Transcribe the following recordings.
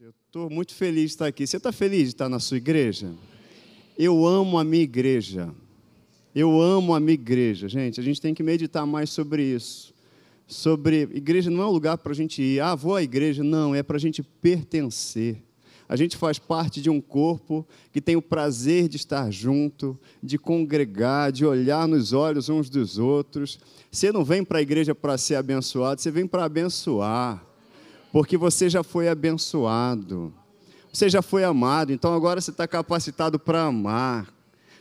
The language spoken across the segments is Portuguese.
Eu estou muito feliz de estar aqui. Você está feliz de estar na sua igreja? Eu amo a minha igreja. Eu amo a minha igreja. Gente, a gente tem que meditar mais sobre isso. Sobre. Igreja não é um lugar para a gente ir. Ah, vou à igreja. Não, é para a gente pertencer. A gente faz parte de um corpo que tem o prazer de estar junto, de congregar, de olhar nos olhos uns dos outros. Você não vem para a igreja para ser abençoado, você vem para abençoar porque você já foi abençoado, você já foi amado, então agora você está capacitado para amar.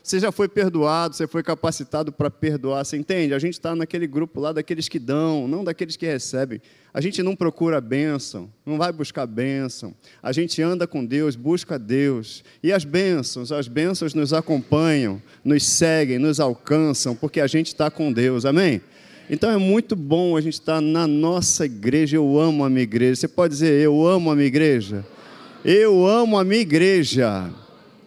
Você já foi perdoado, você foi capacitado para perdoar. Você entende? A gente está naquele grupo lá daqueles que dão, não daqueles que recebem. A gente não procura bênção, não vai buscar bênção. A gente anda com Deus, busca Deus. E as bênçãos, as bênçãos nos acompanham, nos seguem, nos alcançam, porque a gente está com Deus. Amém? Então é muito bom a gente estar na nossa igreja. Eu amo a minha igreja. Você pode dizer, eu amo a minha igreja? Eu amo a minha igreja.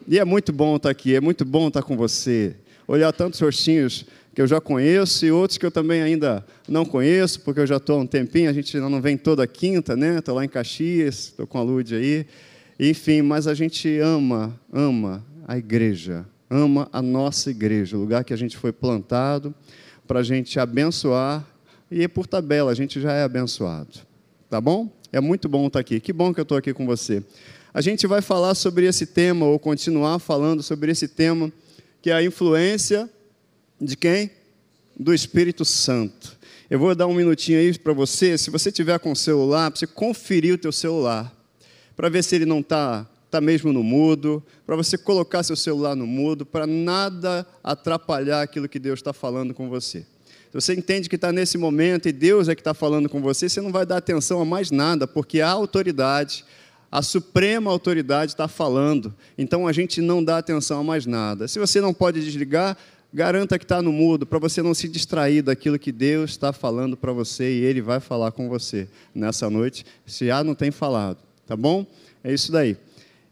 E é muito bom estar aqui, é muito bom estar com você. Olhar tantos rostinhos que eu já conheço e outros que eu também ainda não conheço, porque eu já estou há um tempinho, a gente não vem toda quinta, né? Estou lá em Caxias, estou com a Lud aí. Enfim, mas a gente ama, ama a igreja, ama a nossa igreja, o lugar que a gente foi plantado para a gente abençoar, e por tabela, a gente já é abençoado. Tá bom? É muito bom estar aqui. Que bom que eu estou aqui com você. A gente vai falar sobre esse tema, ou continuar falando sobre esse tema, que é a influência de quem? Do Espírito Santo. Eu vou dar um minutinho aí para você, se você tiver com o celular, para você conferir o teu celular, para ver se ele não está está mesmo no mudo, para você colocar seu celular no mudo, para nada atrapalhar aquilo que Deus está falando com você. Se você entende que está nesse momento e Deus é que está falando com você, você não vai dar atenção a mais nada, porque a autoridade, a suprema autoridade está falando. Então a gente não dá atenção a mais nada. Se você não pode desligar, garanta que está no mudo, para você não se distrair daquilo que Deus está falando para você e Ele vai falar com você nessa noite, se já não tem falado. Tá bom? É isso daí.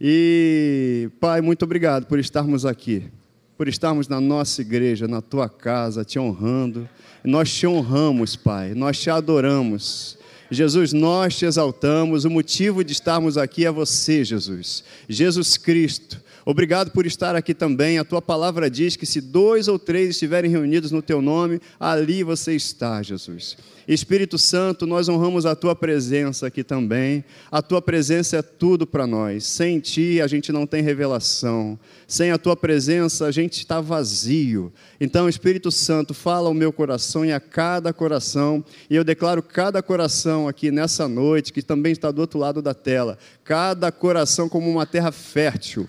E, Pai, muito obrigado por estarmos aqui, por estarmos na nossa igreja, na tua casa, te honrando. Nós te honramos, Pai, nós te adoramos. Jesus, nós te exaltamos. O motivo de estarmos aqui é você, Jesus. Jesus Cristo. Obrigado por estar aqui também. A tua palavra diz que se dois ou três estiverem reunidos no teu nome, ali você está, Jesus. Espírito Santo, nós honramos a tua presença aqui também. A tua presença é tudo para nós. Sem ti a gente não tem revelação. Sem a tua presença a gente está vazio. Então, Espírito Santo, fala ao meu coração e a cada coração. E eu declaro cada coração aqui nessa noite, que também está do outro lado da tela, cada coração como uma terra fértil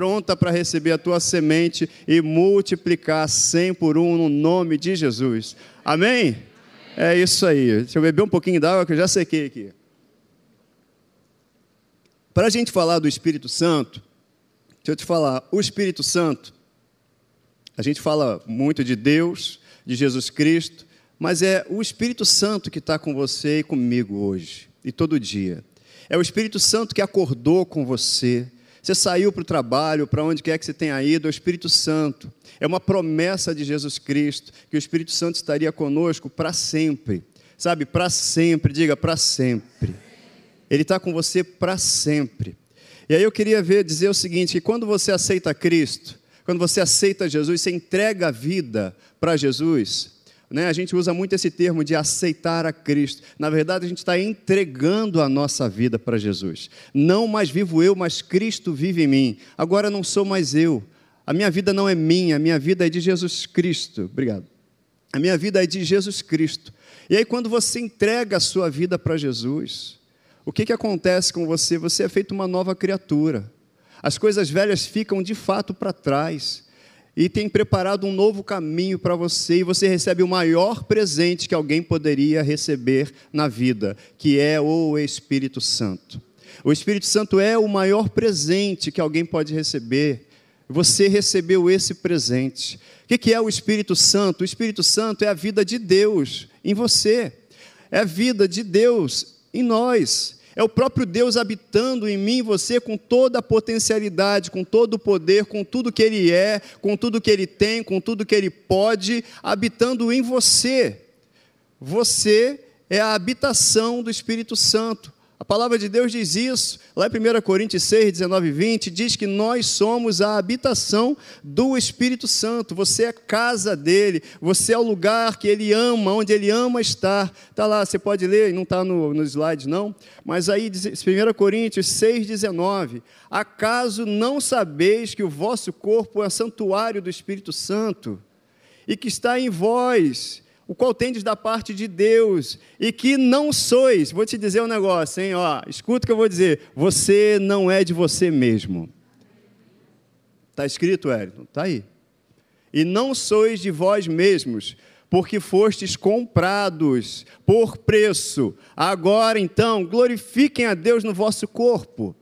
pronta para receber a tua semente e multiplicar cem por um no nome de Jesus. Amém? É isso aí. Deixa eu beber um pouquinho d'água que eu já sequei aqui. Para a gente falar do Espírito Santo, deixa eu te falar, o Espírito Santo, a gente fala muito de Deus, de Jesus Cristo, mas é o Espírito Santo que está com você e comigo hoje e todo dia. É o Espírito Santo que acordou com você. Você saiu para o trabalho, para onde quer que você tenha ido, é o Espírito Santo. É uma promessa de Jesus Cristo que o Espírito Santo estaria conosco para sempre. Sabe, para sempre, diga para sempre. Ele está com você para sempre. E aí eu queria ver, dizer o seguinte: que quando você aceita Cristo, quando você aceita Jesus, você entrega a vida para Jesus, né? a gente usa muito esse termo de aceitar a Cristo. Na verdade, a gente está entregando a nossa vida para Jesus. Não mais vivo eu, mas Cristo vive em mim. Agora não sou mais eu, a minha vida não é minha, a minha vida é de Jesus Cristo. Obrigado. A minha vida é de Jesus Cristo. E aí, quando você entrega a sua vida para Jesus, o que, que acontece com você? Você é feito uma nova criatura. As coisas velhas ficam de fato para trás e tem preparado um novo caminho para você e você recebe o maior presente que alguém poderia receber na vida, que é o Espírito Santo. O Espírito Santo é o maior presente que alguém pode receber você recebeu esse presente. O que é o Espírito Santo? O Espírito Santo é a vida de Deus em você, é a vida de Deus em nós. É o próprio Deus habitando em mim e você com toda a potencialidade, com todo o poder, com tudo que Ele é, com tudo que Ele tem, com tudo que Ele pode, habitando em você. Você é a habitação do Espírito Santo. A palavra de Deus diz isso, lá em 1 Coríntios 6, 19 e 20, diz que nós somos a habitação do Espírito Santo, você é casa dele, você é o lugar que ele ama, onde ele ama estar. Está lá, você pode ler, não está no, no slide não, mas aí, 1 Coríntios 6, 19: Acaso não sabeis que o vosso corpo é santuário do Espírito Santo e que está em vós? O qual tendes da parte de Deus, e que não sois, vou te dizer um negócio, hein, ó, escuta o que eu vou dizer, você não é de você mesmo. Está escrito, Wellington? Está aí. E não sois de vós mesmos, porque fostes comprados por preço. Agora então, glorifiquem a Deus no vosso corpo.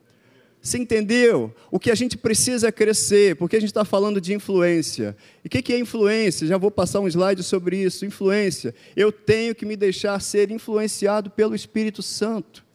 Você entendeu? O que a gente precisa é crescer, porque a gente está falando de influência. E o que é influência? Já vou passar um slide sobre isso. Influência. Eu tenho que me deixar ser influenciado pelo Espírito Santo.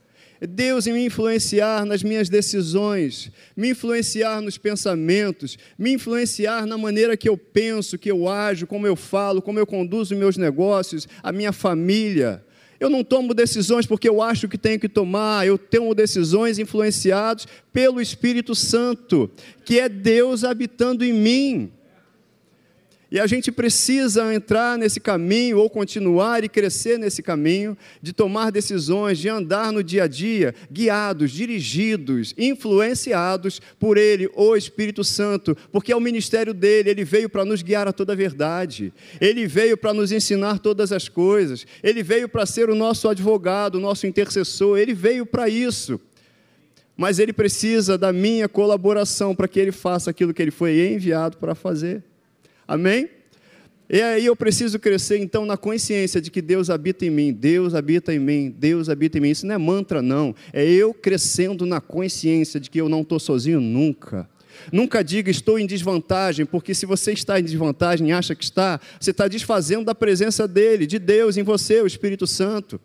Deus me influenciar nas minhas decisões, me influenciar nos pensamentos, me influenciar na maneira que eu penso, que eu ajo, como eu falo, como eu conduzo meus negócios, a minha família. Eu não tomo decisões porque eu acho que tenho que tomar, eu tomo decisões influenciadas pelo Espírito Santo, que é Deus habitando em mim. E a gente precisa entrar nesse caminho, ou continuar e crescer nesse caminho, de tomar decisões, de andar no dia a dia, guiados, dirigidos, influenciados por Ele, o Espírito Santo, porque é o ministério dele, ele veio para nos guiar a toda a verdade, ele veio para nos ensinar todas as coisas, ele veio para ser o nosso advogado, o nosso intercessor, ele veio para isso. Mas ele precisa da minha colaboração para que ele faça aquilo que ele foi enviado para fazer. Amém? E aí eu preciso crescer então na consciência de que Deus habita em mim, Deus habita em mim, Deus habita em mim. Isso não é mantra, não. É eu crescendo na consciência de que eu não estou sozinho nunca. Nunca diga estou em desvantagem, porque se você está em desvantagem e acha que está, você está desfazendo da presença dele, de Deus em você, o Espírito Santo.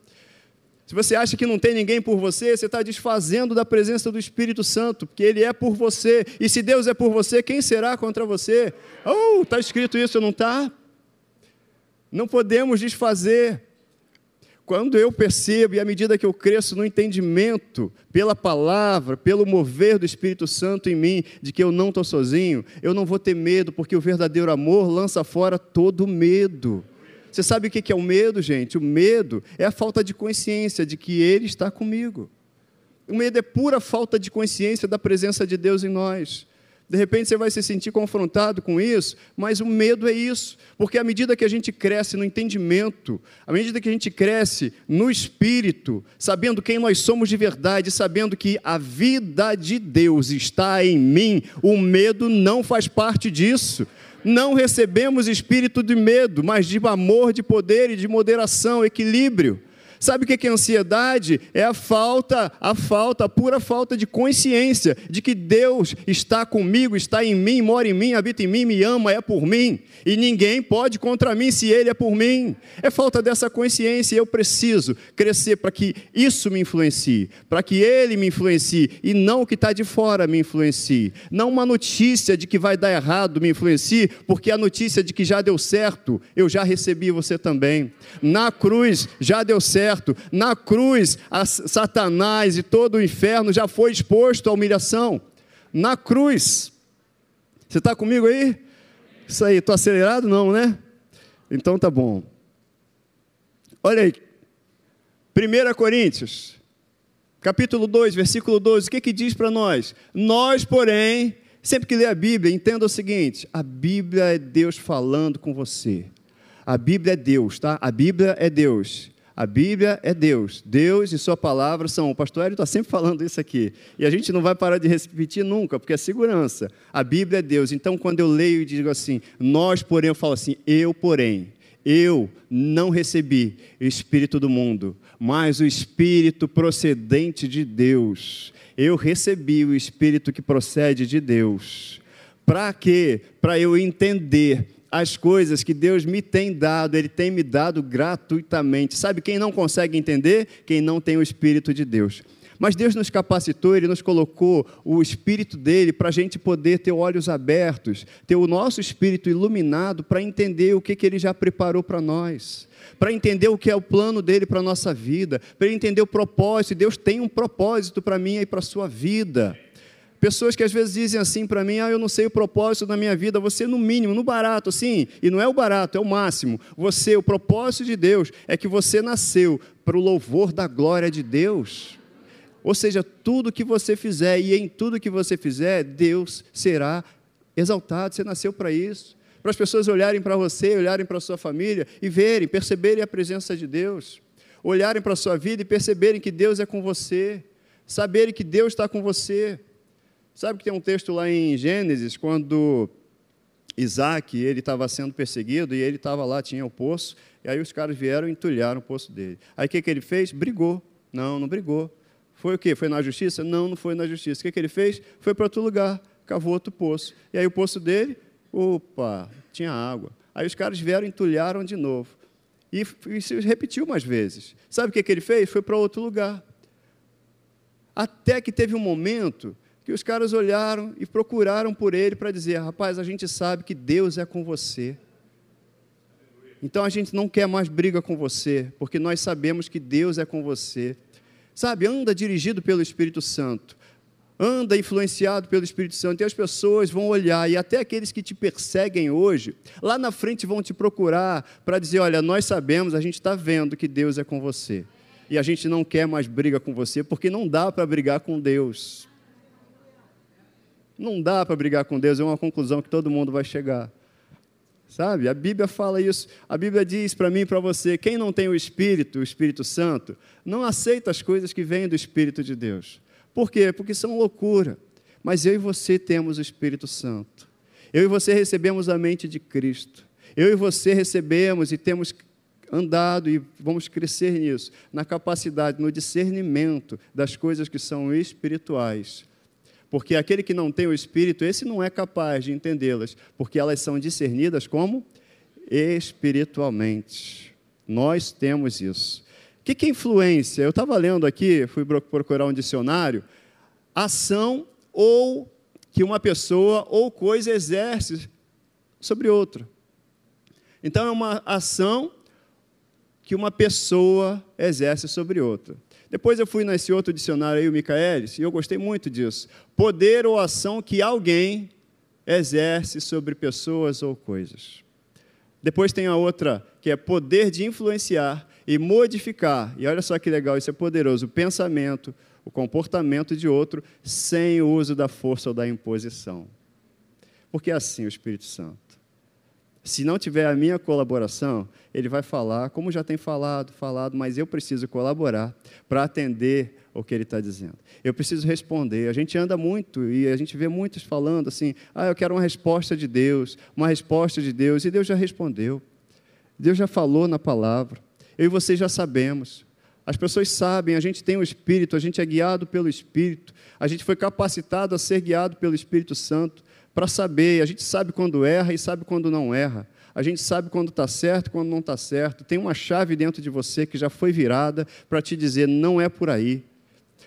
Se você acha que não tem ninguém por você, você está desfazendo da presença do Espírito Santo, porque Ele é por você. E se Deus é por você, quem será contra você? Oh, está escrito isso, não está? Não podemos desfazer. Quando eu percebo, e à medida que eu cresço no entendimento, pela palavra, pelo mover do Espírito Santo em mim, de que eu não estou sozinho, eu não vou ter medo, porque o verdadeiro amor lança fora todo medo. Você sabe o que é o medo, gente? O medo é a falta de consciência de que Ele está comigo. O medo é pura falta de consciência da presença de Deus em nós. De repente você vai se sentir confrontado com isso, mas o medo é isso, porque à medida que a gente cresce no entendimento, à medida que a gente cresce no espírito, sabendo quem nós somos de verdade, sabendo que a vida de Deus está em mim, o medo não faz parte disso não recebemos espírito de medo, mas de amor, de poder e de moderação, equilíbrio. Sabe o que é ansiedade? É a falta, a falta, a pura falta de consciência de que Deus está comigo, está em mim, mora em mim, habita em mim, me ama, é por mim. E ninguém pode contra mim se Ele é por mim. É falta dessa consciência eu preciso crescer para que isso me influencie, para que Ele me influencie e não o que está de fora me influencie. Não uma notícia de que vai dar errado me influencie, porque a notícia de que já deu certo, eu já recebi você também. Na cruz já deu certo Na cruz, Satanás e todo o inferno já foi exposto à humilhação. Na cruz. Você está comigo aí? Isso aí, estou acelerado? Não, né? Então tá bom. Olha aí. 1 Coríntios, capítulo 2, versículo 12, o que, que diz para nós? Nós, porém, sempre que lê a Bíblia, entenda o seguinte: a Bíblia é Deus falando com você. A Bíblia é Deus, tá? A Bíblia é Deus. A Bíblia é Deus. Deus e Sua palavra são. O pastor Hélio está sempre falando isso aqui. E a gente não vai parar de repetir nunca, porque é segurança. A Bíblia é Deus. Então, quando eu leio e digo assim, nós, porém, eu falo assim, eu, porém, eu não recebi o Espírito do mundo, mas o Espírito procedente de Deus. Eu recebi o Espírito que procede de Deus. Para quê? Para eu entender as coisas que Deus me tem dado, Ele tem me dado gratuitamente. Sabe quem não consegue entender? Quem não tem o Espírito de Deus. Mas Deus nos capacitou, Ele nos colocou o Espírito dele para a gente poder ter olhos abertos, ter o nosso espírito iluminado para entender o que, que Ele já preparou para nós, para entender o que é o plano dele para a nossa vida, para entender o propósito. Deus tem um propósito para mim e para a sua vida. Pessoas que às vezes dizem assim para mim: ah, eu não sei o propósito da minha vida. Você, no mínimo, no barato, sim, e não é o barato, é o máximo. Você, o propósito de Deus é que você nasceu para o louvor da glória de Deus. Ou seja, tudo que você fizer e em tudo que você fizer, Deus será exaltado. Você nasceu para isso. Para as pessoas olharem para você, olharem para a sua família e verem, perceberem a presença de Deus. Olharem para a sua vida e perceberem que Deus é com você. Saberem que Deus está com você. Sabe que tem um texto lá em Gênesis, quando Isaac ele estava sendo perseguido e ele estava lá, tinha o poço, e aí os caras vieram e entulharam o poço dele. Aí o que, que ele fez? Brigou. Não, não brigou. Foi o quê? Foi na justiça? Não, não foi na justiça. O que, que ele fez? Foi para outro lugar, cavou outro poço. E aí o poço dele, opa, tinha água. Aí os caras vieram e entulharam de novo. E, e se repetiu mais vezes. Sabe o que, que ele fez? Foi para outro lugar. Até que teve um momento que os caras olharam e procuraram por ele para dizer: rapaz, a gente sabe que Deus é com você. Então a gente não quer mais briga com você, porque nós sabemos que Deus é com você. Sabe, anda dirigido pelo Espírito Santo. Anda influenciado pelo Espírito Santo, e as pessoas vão olhar, e até aqueles que te perseguem hoje, lá na frente vão te procurar para dizer: Olha, nós sabemos, a gente está vendo que Deus é com você, e a gente não quer mais briga com você, porque não dá para brigar com Deus. Não dá para brigar com Deus, é uma conclusão que todo mundo vai chegar. Sabe? A Bíblia fala isso. A Bíblia diz para mim e para você: quem não tem o Espírito, o Espírito Santo, não aceita as coisas que vêm do Espírito de Deus. Por quê? Porque são loucura. Mas eu e você temos o Espírito Santo. Eu e você recebemos a mente de Cristo. Eu e você recebemos e temos andado e vamos crescer nisso, na capacidade, no discernimento das coisas que são espirituais porque aquele que não tem o Espírito, esse não é capaz de entendê-las, porque elas são discernidas como espiritualmente. Nós temos isso. O que é influência? Eu estava lendo aqui, fui procurar um dicionário, ação ou que uma pessoa ou coisa exerce sobre outra. Então, é uma ação que uma pessoa exerce sobre outra. Depois eu fui nesse outro dicionário aí, o Michaelis, e eu gostei muito disso. Poder ou ação que alguém exerce sobre pessoas ou coisas. Depois tem a outra, que é poder de influenciar e modificar. E olha só que legal, isso é poderoso. O pensamento, o comportamento de outro, sem o uso da força ou da imposição. Porque é assim o Espírito Santo. Se não tiver a minha colaboração, ele vai falar, como já tem falado, falado, mas eu preciso colaborar para atender o que ele está dizendo. Eu preciso responder. A gente anda muito e a gente vê muitos falando assim: ah, eu quero uma resposta de Deus, uma resposta de Deus, e Deus já respondeu. Deus já falou na palavra. Eu e você já sabemos. As pessoas sabem, a gente tem o Espírito, a gente é guiado pelo Espírito, a gente foi capacitado a ser guiado pelo Espírito Santo para saber. A gente sabe quando erra e sabe quando não erra. A gente sabe quando está certo quando não está certo. Tem uma chave dentro de você que já foi virada para te dizer: não é por aí.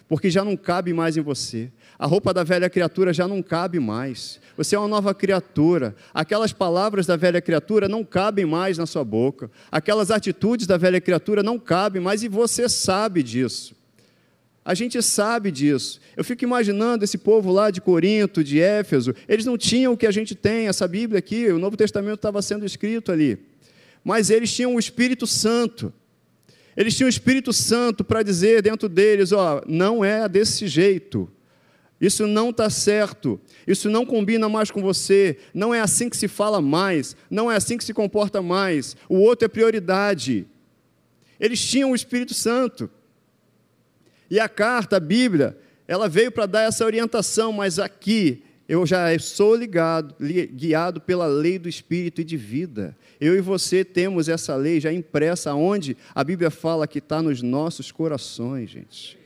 Porque já não cabe mais em você. A roupa da velha criatura já não cabe mais. Você é uma nova criatura. Aquelas palavras da velha criatura não cabem mais na sua boca. Aquelas atitudes da velha criatura não cabem mais e você sabe disso. A gente sabe disso. Eu fico imaginando esse povo lá de Corinto, de Éfeso, eles não tinham o que a gente tem, essa Bíblia aqui, o Novo Testamento estava sendo escrito ali. Mas eles tinham o Espírito Santo. Eles tinham o Espírito Santo para dizer dentro deles: ó, não é desse jeito. Isso não está certo. Isso não combina mais com você. Não é assim que se fala mais. Não é assim que se comporta mais. O outro é prioridade. Eles tinham o Espírito Santo. E a carta, a Bíblia, ela veio para dar essa orientação, mas aqui eu já sou ligado, guiado pela lei do Espírito e de vida. Eu e você temos essa lei já impressa, onde a Bíblia fala que está nos nossos corações, gente.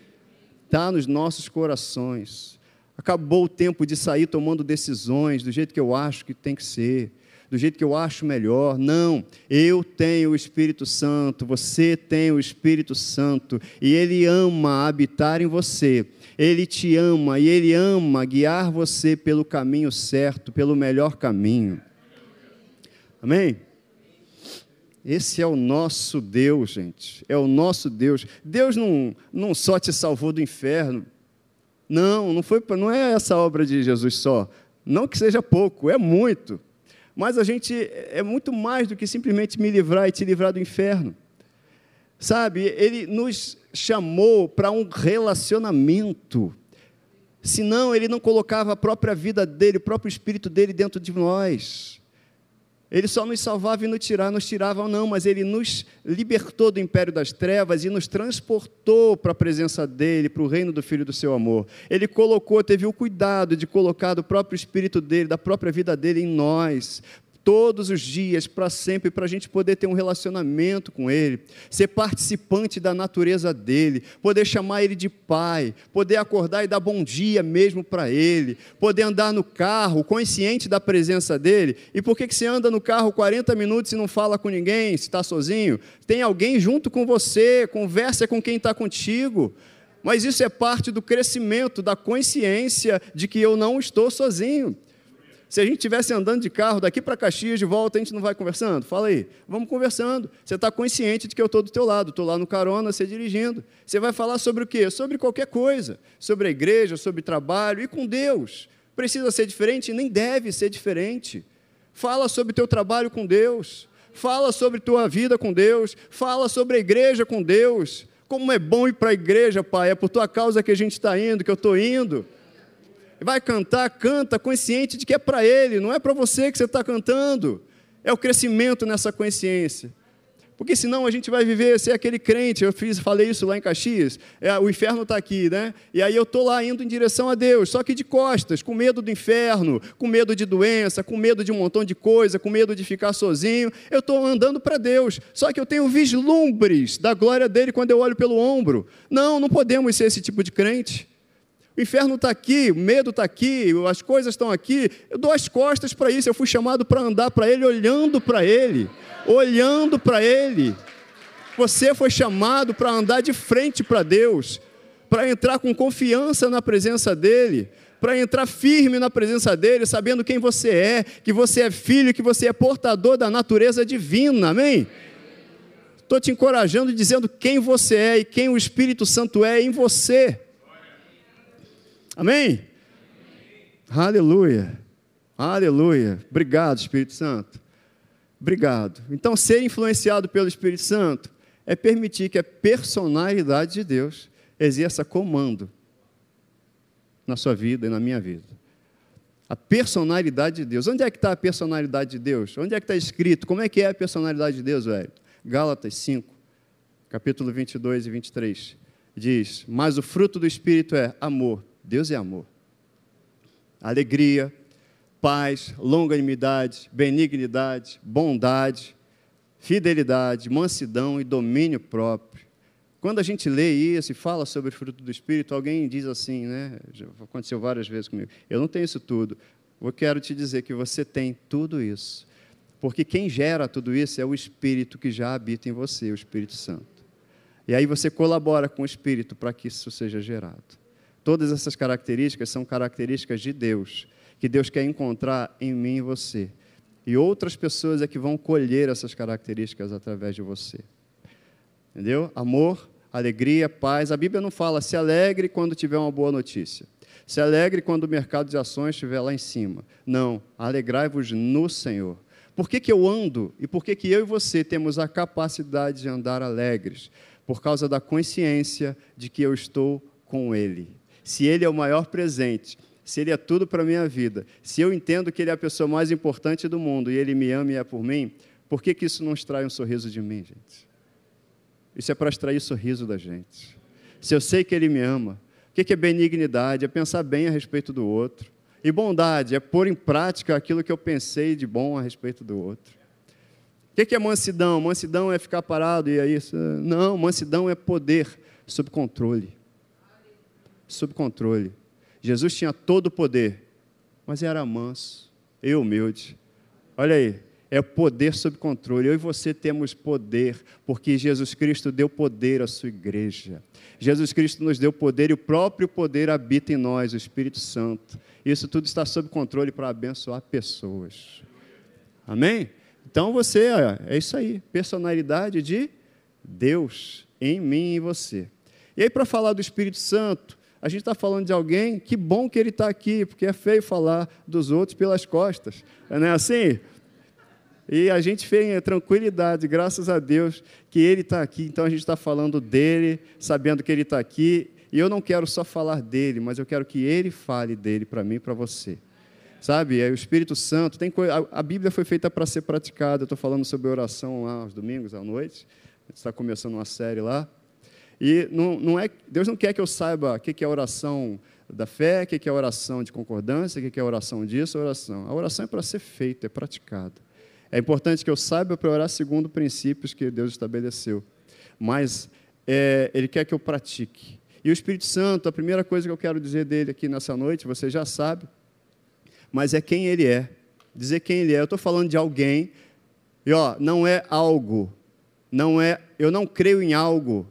Está nos nossos corações. Acabou o tempo de sair tomando decisões do jeito que eu acho que tem que ser. Do jeito que eu acho melhor. Não, eu tenho o Espírito Santo, você tem o Espírito Santo, e Ele ama habitar em você. Ele te ama e Ele ama guiar você pelo caminho certo, pelo melhor caminho. Amém? Esse é o nosso Deus, gente. É o nosso Deus. Deus não, não só te salvou do inferno. Não, não, foi, não é essa obra de Jesus só. Não que seja pouco, é muito. Mas a gente é muito mais do que simplesmente me livrar e te livrar do inferno. Sabe, ele nos chamou para um relacionamento. Senão, ele não colocava a própria vida dele, o próprio espírito dele dentro de nós. Ele só nos salvava e nos tirava, nos tirava não, mas ele nos libertou do império das trevas e nos transportou para a presença dele, para o reino do Filho do seu amor. Ele colocou, teve o cuidado de colocar o próprio espírito dele, da própria vida dele em nós, todos os dias, para sempre, para a gente poder ter um relacionamento com Ele, ser participante da natureza dEle, poder chamar Ele de Pai, poder acordar e dar bom dia mesmo para Ele, poder andar no carro consciente da presença dEle. E por que, que você anda no carro 40 minutos e não fala com ninguém, se está sozinho? Tem alguém junto com você, conversa com quem está contigo. Mas isso é parte do crescimento, da consciência de que eu não estou sozinho. Se a gente estivesse andando de carro daqui para Caxias, de volta, a gente não vai conversando? Fala aí, vamos conversando. Você está consciente de que eu estou do teu lado, estou lá no carona, você dirigindo. Você vai falar sobre o quê? Sobre qualquer coisa. Sobre a igreja, sobre trabalho e com Deus. Precisa ser diferente? Nem deve ser diferente. Fala sobre teu trabalho com Deus. Fala sobre tua vida com Deus. Fala sobre a igreja com Deus. Como é bom ir para a igreja, Pai. É por tua causa que a gente está indo, que eu estou indo vai cantar, canta consciente de que é para Ele, não é para você que você está cantando. É o crescimento nessa consciência. Porque senão a gente vai viver, ser aquele crente, eu fiz, falei isso lá em Caxias, é, o inferno está aqui, né? E aí eu estou lá indo em direção a Deus, só que de costas, com medo do inferno, com medo de doença, com medo de um montão de coisa, com medo de ficar sozinho, eu estou andando para Deus, só que eu tenho vislumbres da glória dele quando eu olho pelo ombro. Não, não podemos ser esse tipo de crente. O inferno está aqui, o medo está aqui, as coisas estão aqui. Eu dou as costas para isso. Eu fui chamado para andar para Ele, olhando para Ele. Olhando para Ele. Você foi chamado para andar de frente para Deus, para entrar com confiança na presença dEle, para entrar firme na presença dEle, sabendo quem você é, que você é filho, que você é portador da natureza divina. Amém? Estou te encorajando, dizendo quem você é e quem o Espírito Santo é em você. Amém? Amém? Aleluia. Aleluia. Obrigado, Espírito Santo. Obrigado. Então, ser influenciado pelo Espírito Santo é permitir que a personalidade de Deus exerça comando na sua vida e na minha vida. A personalidade de Deus. Onde é que está a personalidade de Deus? Onde é que está escrito? Como é que é a personalidade de Deus, velho? Gálatas 5, capítulo 22 e 23. Diz: Mas o fruto do Espírito é amor, Deus é amor. Alegria, paz, longanimidade, benignidade, bondade, fidelidade, mansidão e domínio próprio. Quando a gente lê isso e fala sobre o fruto do Espírito, alguém diz assim, né? Já aconteceu várias vezes comigo. Eu não tenho isso tudo. Eu quero te dizer que você tem tudo isso. Porque quem gera tudo isso é o Espírito que já habita em você, o Espírito Santo. E aí você colabora com o Espírito para que isso seja gerado. Todas essas características são características de Deus, que Deus quer encontrar em mim e você. E outras pessoas é que vão colher essas características através de você. Entendeu? Amor, alegria, paz. A Bíblia não fala se alegre quando tiver uma boa notícia. Se alegre quando o mercado de ações estiver lá em cima. Não, alegrai-vos no Senhor. Por que, que eu ando e por que, que eu e você temos a capacidade de andar alegres? Por causa da consciência de que eu estou com Ele se Ele é o maior presente, se Ele é tudo para a minha vida, se eu entendo que Ele é a pessoa mais importante do mundo e Ele me ama e é por mim, por que, que isso não extrai um sorriso de mim, gente? Isso é para extrair sorriso da gente. Se eu sei que Ele me ama, o que é benignidade? É pensar bem a respeito do outro. E bondade é pôr em prática aquilo que eu pensei de bom a respeito do outro. O que é mansidão? Mansidão é ficar parado e é isso? Não, mansidão é poder sob controle sob controle. Jesus tinha todo o poder, mas era manso e humilde. Olha aí, é poder sob controle. Eu e você temos poder, porque Jesus Cristo deu poder à sua igreja. Jesus Cristo nos deu poder e o próprio poder habita em nós, o Espírito Santo. Isso tudo está sob controle para abençoar pessoas. Amém? Então você, é isso aí, personalidade de Deus em mim e em você. E aí, para falar do Espírito Santo, a gente está falando de alguém, que bom que ele está aqui, porque é feio falar dos outros pelas costas. Não é assim? E a gente tem tranquilidade, graças a Deus, que Ele está aqui. Então a gente está falando dele, sabendo que Ele está aqui. E eu não quero só falar dele, mas eu quero que Ele fale dele para mim e para você. Sabe? É o Espírito Santo. Tem coisa, a, Bíblia foi feita para ser praticada. Eu estou falando sobre oração lá aos domingos, à noite. A gente está começando uma série lá. E não, não é, Deus não quer que eu saiba o que é oração da fé, o que é oração de concordância, o que é oração disso, oração. A oração é para ser feita, é praticada. É importante que eu saiba para orar segundo princípios que Deus estabeleceu. Mas é, Ele quer que eu pratique. E o Espírito Santo, a primeira coisa que eu quero dizer dele aqui nessa noite, você já sabe, mas é quem Ele é. Dizer quem Ele é. Eu estou falando de alguém, e ó, não é algo, não é, eu não creio em algo,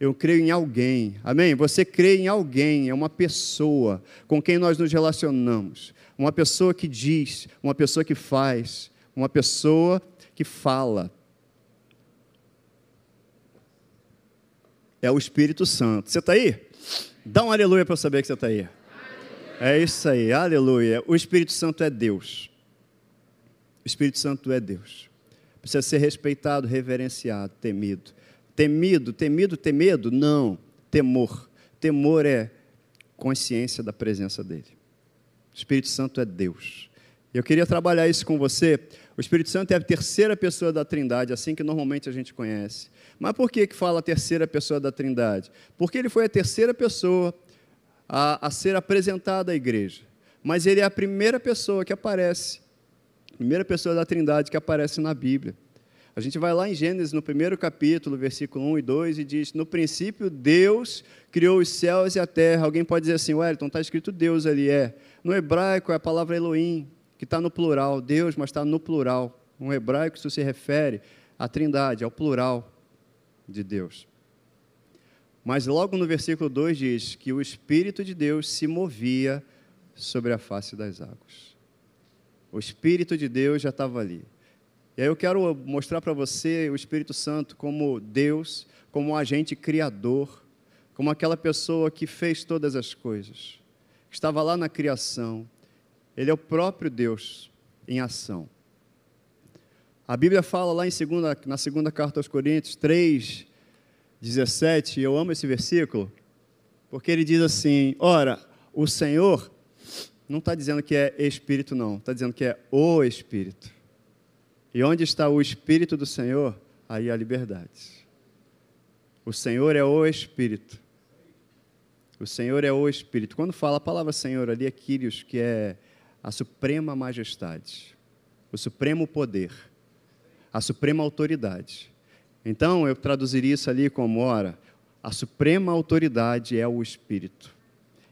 eu creio em alguém. Amém? Você crê em alguém, é uma pessoa com quem nós nos relacionamos. Uma pessoa que diz, uma pessoa que faz, uma pessoa que fala. É o Espírito Santo. Você está aí? Dá um aleluia para eu saber que você está aí. É isso aí, aleluia. O Espírito Santo é Deus. O Espírito Santo é Deus. Precisa ser respeitado, reverenciado, temido. Temido, temido, temedo? Não. Temor. Temor é consciência da presença dele. O Espírito Santo é Deus. Eu queria trabalhar isso com você. O Espírito Santo é a terceira pessoa da Trindade, assim que normalmente a gente conhece. Mas por que, que fala a terceira pessoa da Trindade? Porque ele foi a terceira pessoa a, a ser apresentada à igreja. Mas ele é a primeira pessoa que aparece, primeira pessoa da Trindade que aparece na Bíblia. A gente vai lá em Gênesis, no primeiro capítulo, versículo 1 e 2, e diz: No princípio, Deus criou os céus e a terra. Alguém pode dizer assim, Wellington, está escrito Deus ali. É. No hebraico é a palavra Elohim, que está no plural. Deus, mas está no plural. No hebraico, isso se refere à trindade, ao plural de Deus. Mas logo no versículo 2 diz que o Espírito de Deus se movia sobre a face das águas. O Espírito de Deus já estava ali. E aí eu quero mostrar para você o Espírito Santo como Deus, como um agente criador, como aquela pessoa que fez todas as coisas, estava lá na criação. Ele é o próprio Deus em ação. A Bíblia fala lá em segunda, na segunda carta aos Coríntios 3, 17, eu amo esse versículo, porque ele diz assim: Ora, o Senhor não está dizendo que é Espírito, não, está dizendo que é o Espírito. E onde está o Espírito do Senhor, aí há liberdade. O Senhor é o Espírito. O Senhor é o Espírito. Quando fala a palavra Senhor ali é Quírios, que é a suprema majestade, o supremo poder, a suprema autoridade. Então, eu traduziria isso ali como: ora, a suprema autoridade é o Espírito.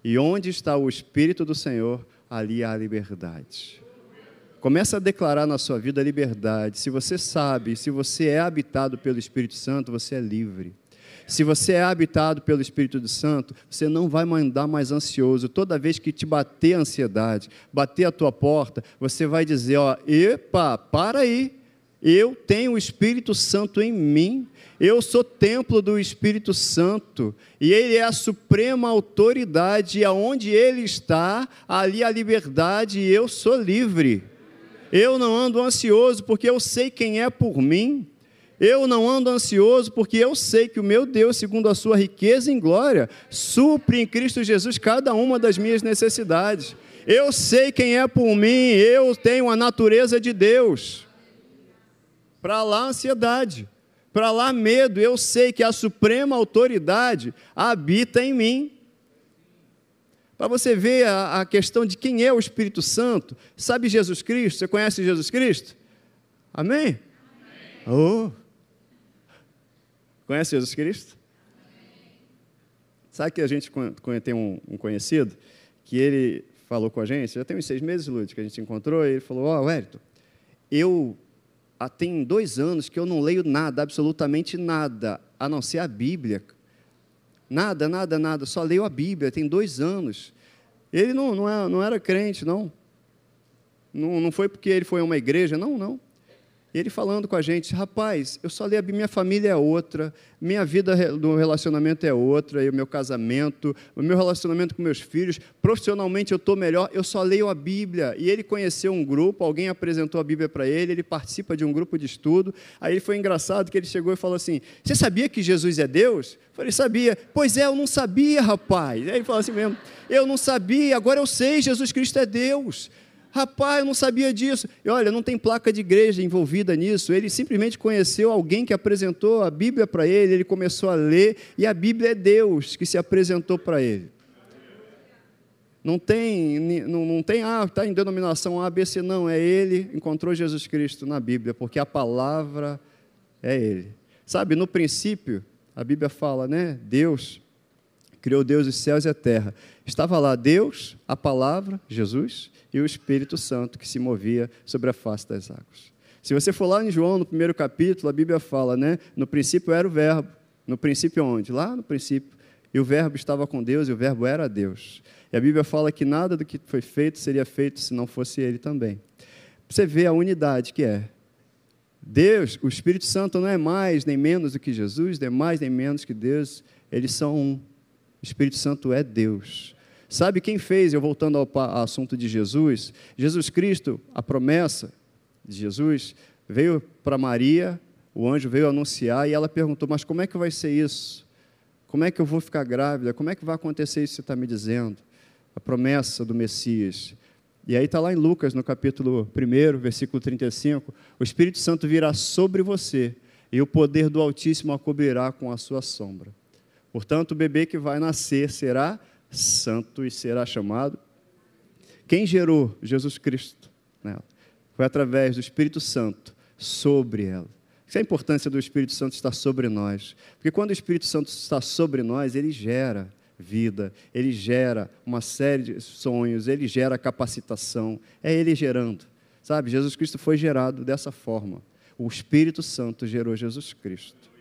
E onde está o Espírito do Senhor, ali há liberdade. Começa a declarar na sua vida a liberdade. Se você sabe, se você é habitado pelo Espírito Santo, você é livre. Se você é habitado pelo Espírito Santo, você não vai mandar mais ansioso. Toda vez que te bater a ansiedade, bater a tua porta, você vai dizer: ó, epa, para aí eu tenho o Espírito Santo em mim, eu sou templo do Espírito Santo, e Ele é a suprema autoridade, e aonde Ele está, ali a liberdade, e eu sou livre. Eu não ando ansioso, porque eu sei quem é por mim. Eu não ando ansioso, porque eu sei que o meu Deus, segundo a sua riqueza em glória, supre em Cristo Jesus cada uma das minhas necessidades. Eu sei quem é por mim, eu tenho a natureza de Deus. Para lá ansiedade, para lá medo. Eu sei que a suprema autoridade habita em mim. Para você ver a, a, questão de quem é o Espírito Santo, sabe Jesus Cristo? Você conhece Jesus Cristo? Amém? Amém. Oh. Conhece Jesus Cristo? Amém. Sabe que a gente tem um, um, conhecido que ele falou com a gente, já tem uns seis meses, Lúcio, que a gente encontrou, e ele falou: Ó, oh, Wellington, eu há tem dois anos que eu não leio nada, absolutamente nada, a não ser a Bíblia. Nada, nada, nada, só leio a Bíblia, tem dois anos. Ele não, não, é, não era crente, não. não. Não foi porque ele foi a uma igreja, não, não. Ele falando com a gente, rapaz, eu só li a minha família é outra, minha vida no relacionamento é outra, e o meu casamento, o meu relacionamento com meus filhos, profissionalmente eu estou melhor, eu só leio a Bíblia. E ele conheceu um grupo, alguém apresentou a Bíblia para ele, ele participa de um grupo de estudo. Aí foi engraçado que ele chegou e falou assim: Você sabia que Jesus é Deus? Eu falei, sabia. Pois é, eu não sabia, rapaz. Aí ele falou assim mesmo: Eu não sabia, agora eu sei, Jesus Cristo é Deus. Rapaz, eu não sabia disso. E olha, não tem placa de igreja envolvida nisso. Ele simplesmente conheceu alguém que apresentou a Bíblia para ele, ele começou a ler, e a Bíblia é Deus que se apresentou para ele. Não tem, não, não tem, ah, está em denominação A, B, C, não. É ele, encontrou Jesus Cristo na Bíblia, porque a palavra é ele. Sabe, no princípio, a Bíblia fala, né? Deus criou Deus os céus e a terra. Estava lá Deus, a palavra, Jesus, e o Espírito Santo que se movia sobre a face das águas. Se você for lá em João, no primeiro capítulo, a Bíblia fala, né? No princípio era o Verbo. No princípio onde? Lá no princípio. E o Verbo estava com Deus e o Verbo era Deus. E a Bíblia fala que nada do que foi feito seria feito se não fosse Ele também. Você vê a unidade que é. Deus, o Espírito Santo não é mais nem menos do que Jesus, nem mais nem menos que Deus. Eles são um. Espírito Santo é Deus. Sabe quem fez, eu voltando ao, ao assunto de Jesus? Jesus Cristo, a promessa de Jesus, veio para Maria, o anjo veio anunciar e ela perguntou: Mas como é que vai ser isso? Como é que eu vou ficar grávida? Como é que vai acontecer isso que você está me dizendo? A promessa do Messias. E aí está lá em Lucas, no capítulo 1, versículo 35: O Espírito Santo virá sobre você e o poder do Altíssimo a cobrirá com a sua sombra. Portanto, o bebê que vai nascer será santo e será chamado. Quem gerou Jesus Cristo nela? Foi através do Espírito Santo sobre ela. Isso é a importância do Espírito Santo estar sobre nós. Porque quando o Espírito Santo está sobre nós, ele gera vida, ele gera uma série de sonhos, ele gera capacitação. É ele gerando. Sabe, Jesus Cristo foi gerado dessa forma. O Espírito Santo gerou Jesus Cristo.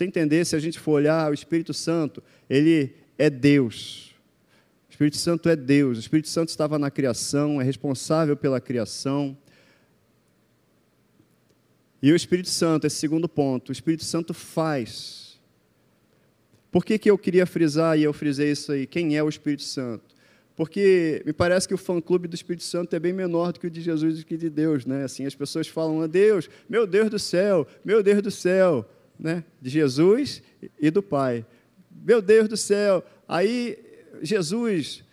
Você entender, se a gente for olhar, o Espírito Santo, ele é Deus. O Espírito Santo é Deus. O Espírito Santo estava na criação, é responsável pela criação. E o Espírito Santo, esse segundo ponto, o Espírito Santo faz. Por que, que eu queria frisar, e eu frisei isso aí, quem é o Espírito Santo? Porque me parece que o fã-clube do Espírito Santo é bem menor do que o de Jesus e que de Deus, né? Assim, as pessoas falam, a Deus, meu Deus do céu, meu Deus do céu, né? De Jesus e do Pai meu Deus do céu. Aí Jesus,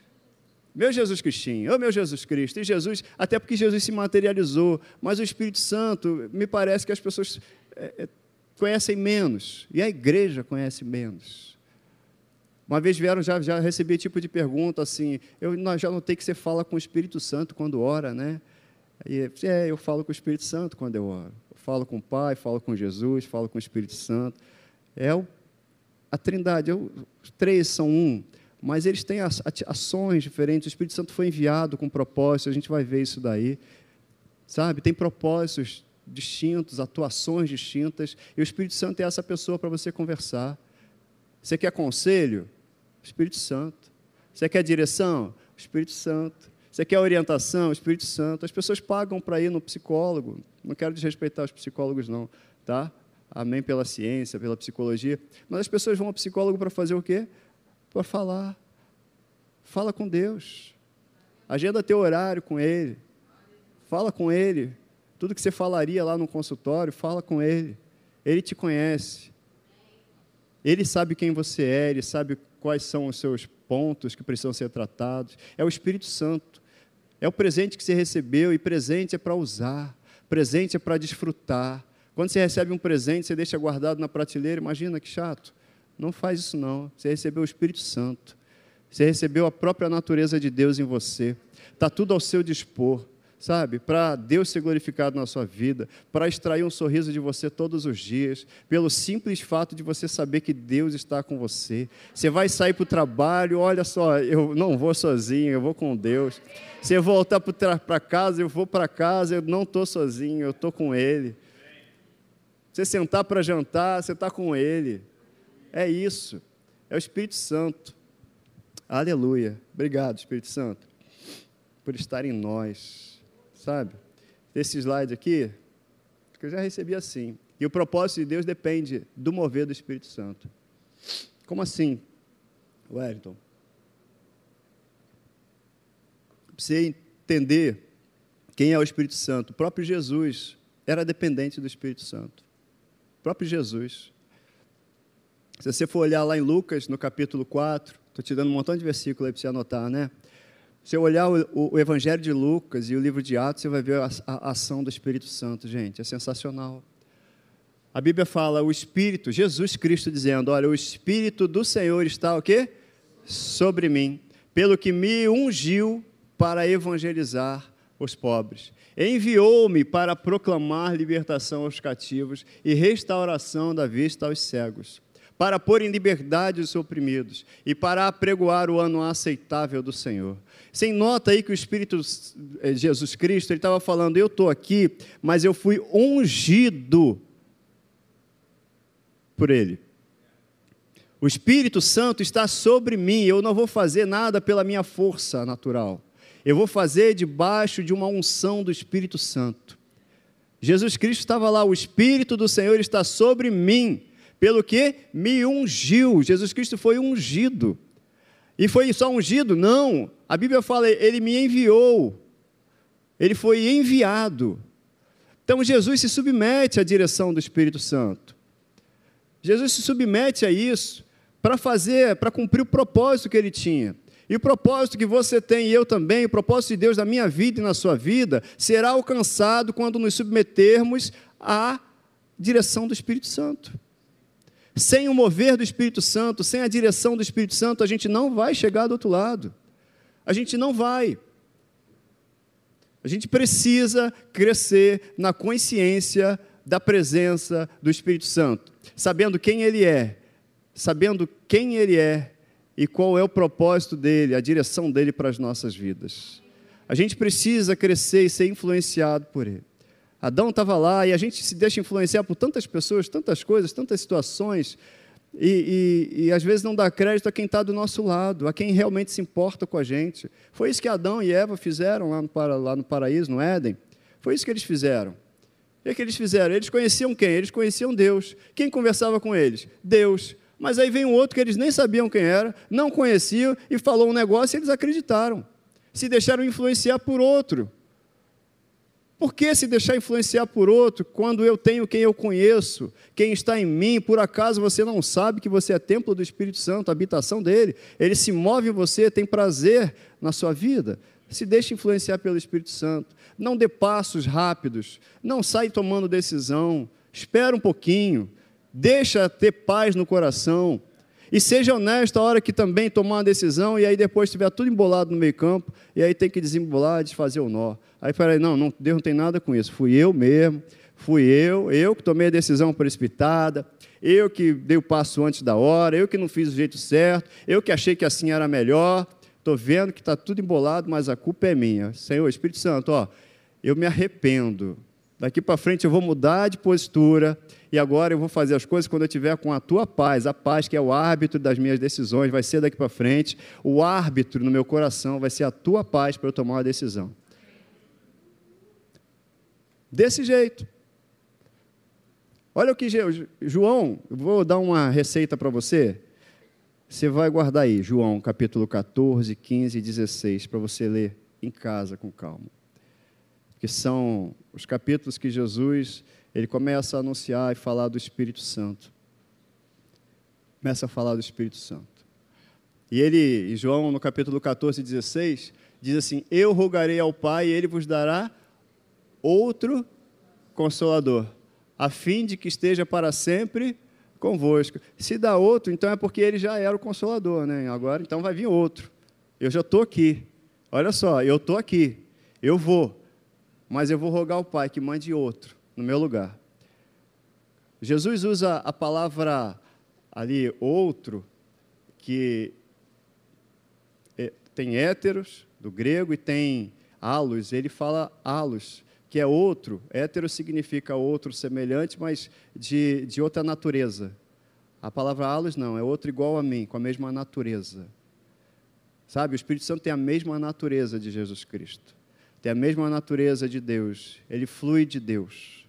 meu Jesus Cristinho, oh meu Jesus Cristo, e Jesus, até porque Jesus se materializou, mas o Espírito Santo, me parece que as pessoas é, é, conhecem menos, e a igreja conhece menos. Uma vez vieram, já, já recebi tipo de pergunta assim, eu já notei que você fala com o Espírito Santo quando ora, né? E, é, eu falo com o Espírito Santo quando eu oro. Eu falo com o Pai, falo com Jesus, falo com o Espírito Santo. É a Trindade, os três são um, mas eles têm ações diferentes. O Espírito Santo foi enviado com propósitos, a gente vai ver isso daí. Sabe? Tem propósitos distintos, atuações distintas, e o Espírito Santo é essa pessoa para você conversar. Você quer conselho? Espírito Santo. Você quer direção? Espírito Santo. Você quer orientação? O Espírito Santo. As pessoas pagam para ir no psicólogo. Não quero desrespeitar os psicólogos, não. Tá? amém pela ciência, pela psicologia, mas as pessoas vão ao psicólogo para fazer o quê? Para falar. Fala com Deus. Agenda teu horário com Ele. Fala com Ele. Tudo que você falaria lá no consultório, fala com Ele. Ele te conhece. Ele sabe quem você é, Ele sabe quais são os seus pontos que precisam ser tratados. É o Espírito Santo. É o presente que você recebeu e presente é para usar. Presente é para desfrutar. Quando você recebe um presente, você deixa guardado na prateleira, imagina que chato. Não faz isso não. Você recebeu o Espírito Santo. Você recebeu a própria natureza de Deus em você. Está tudo ao seu dispor. Sabe? Para Deus ser glorificado na sua vida, para extrair um sorriso de você todos os dias, pelo simples fato de você saber que Deus está com você. Você vai sair para o trabalho, olha só, eu não vou sozinho, eu vou com Deus. Você voltar para casa, eu vou para casa, eu não estou sozinho, eu estou com Ele. Você sentar para jantar, você está com Ele. É isso. É o Espírito Santo. Aleluia. Obrigado, Espírito Santo, por estar em nós. Sabe? Esse slide aqui, que eu já recebi assim. E o propósito de Deus depende do mover do Espírito Santo. Como assim, Wellington? Você entender quem é o Espírito Santo, o próprio Jesus era dependente do Espírito Santo. O próprio Jesus. Se você for olhar lá em Lucas, no capítulo 4, estou te dando um montão de versículos aí para você anotar, né? Se você olhar o, o, Evangelho de Lucas e o livro de Atos, você vai ver a, a, ação do Espírito Santo, gente. É sensacional. A Bíblia fala o Espírito, Jesus Cristo dizendo: Olha, o Espírito do Senhor está o quê? Sobre mim, pelo que me ungiu para evangelizar os pobres. Enviou-me para proclamar libertação aos cativos e restauração da vista aos cegos para pôr em liberdade os oprimidos e para apregoar o ano aceitável do Senhor. Sem nota aí que o Espírito eh, Jesus Cristo, ele estava falando, eu estou aqui, mas eu fui ungido por ele. O Espírito Santo está sobre mim, eu não vou fazer nada pela minha força natural. Eu vou fazer debaixo de uma unção do Espírito Santo. Jesus Cristo estava lá, o Espírito do Senhor está sobre mim pelo que me ungiu. Jesus Cristo foi ungido. E foi só ungido? Não. A Bíblia fala, ele me enviou. Ele foi enviado. Então Jesus se submete à direção do Espírito Santo. Jesus se submete a isso para fazer, para cumprir o propósito que ele tinha. E o propósito que você tem e eu também, o propósito de Deus na minha vida e na sua vida, será alcançado quando nos submetermos à direção do Espírito Santo. Sem o mover do Espírito Santo, sem a direção do Espírito Santo, a gente não vai chegar do outro lado. A gente não vai. A gente precisa crescer na consciência da presença do Espírito Santo, sabendo quem Ele é, sabendo quem Ele é e qual é o propósito dele, a direção dele para as nossas vidas. A gente precisa crescer e ser influenciado por Ele. Adão estava lá e a gente se deixa influenciar por tantas pessoas, tantas coisas, tantas situações, e, e, e às vezes não dá crédito a quem está do nosso lado, a quem realmente se importa com a gente. Foi isso que Adão e Eva fizeram lá no, lá no paraíso, no Éden. Foi isso que eles fizeram. O que eles fizeram? Eles conheciam quem? Eles conheciam Deus. Quem conversava com eles? Deus. Mas aí vem um outro que eles nem sabiam quem era, não conheciam, e falou um negócio e eles acreditaram. Se deixaram influenciar por outro. Por que se deixar influenciar por outro quando eu tenho quem eu conheço, quem está em mim? Por acaso você não sabe que você é templo do Espírito Santo, habitação dele? Ele se move em você, tem prazer na sua vida. Se deixe influenciar pelo Espírito Santo. Não dê passos rápidos, não sai tomando decisão. Espera um pouquinho, deixa ter paz no coração. E seja honesto a hora que também tomar uma decisão e aí depois estiver tudo embolado no meio campo e aí tem que desembolar, desfazer o nó. Aí falei, não, não, Deus não tem nada com isso. Fui eu mesmo, fui eu, eu que tomei a decisão precipitada, eu que dei o passo antes da hora, eu que não fiz o jeito certo, eu que achei que assim era melhor. Estou vendo que está tudo embolado, mas a culpa é minha. Senhor, Espírito Santo, ó, eu me arrependo. Daqui para frente eu vou mudar de postura e agora eu vou fazer as coisas quando eu estiver com a tua paz, a paz que é o árbitro das minhas decisões, vai ser daqui para frente, o árbitro no meu coração vai ser a tua paz para eu tomar uma decisão. Desse jeito. Olha o que João, vou dar uma receita para você. Você vai guardar aí, João, capítulo 14, 15 e 16, para você ler em casa com calma. Que são os capítulos que Jesus ele começa a anunciar e falar do Espírito Santo. Começa a falar do Espírito Santo. E ele, em João, no capítulo 14, 16, diz assim: Eu rogarei ao Pai e ele vos dará outro consolador, a fim de que esteja para sempre convosco. Se dá outro, então é porque ele já era o consolador, né? Agora, então vai vir outro. Eu já estou aqui. Olha só, eu estou aqui. Eu vou. Mas eu vou rogar ao Pai que mande outro no meu lugar. Jesus usa a palavra ali outro, que é, tem héteros, do grego, e tem halos, ele fala halos, que é outro. Hétero significa outro semelhante, mas de, de outra natureza. A palavra halos não, é outro igual a mim, com a mesma natureza. Sabe, o Espírito Santo tem a mesma natureza de Jesus Cristo. Tem a mesma natureza de Deus. Ele flui de Deus.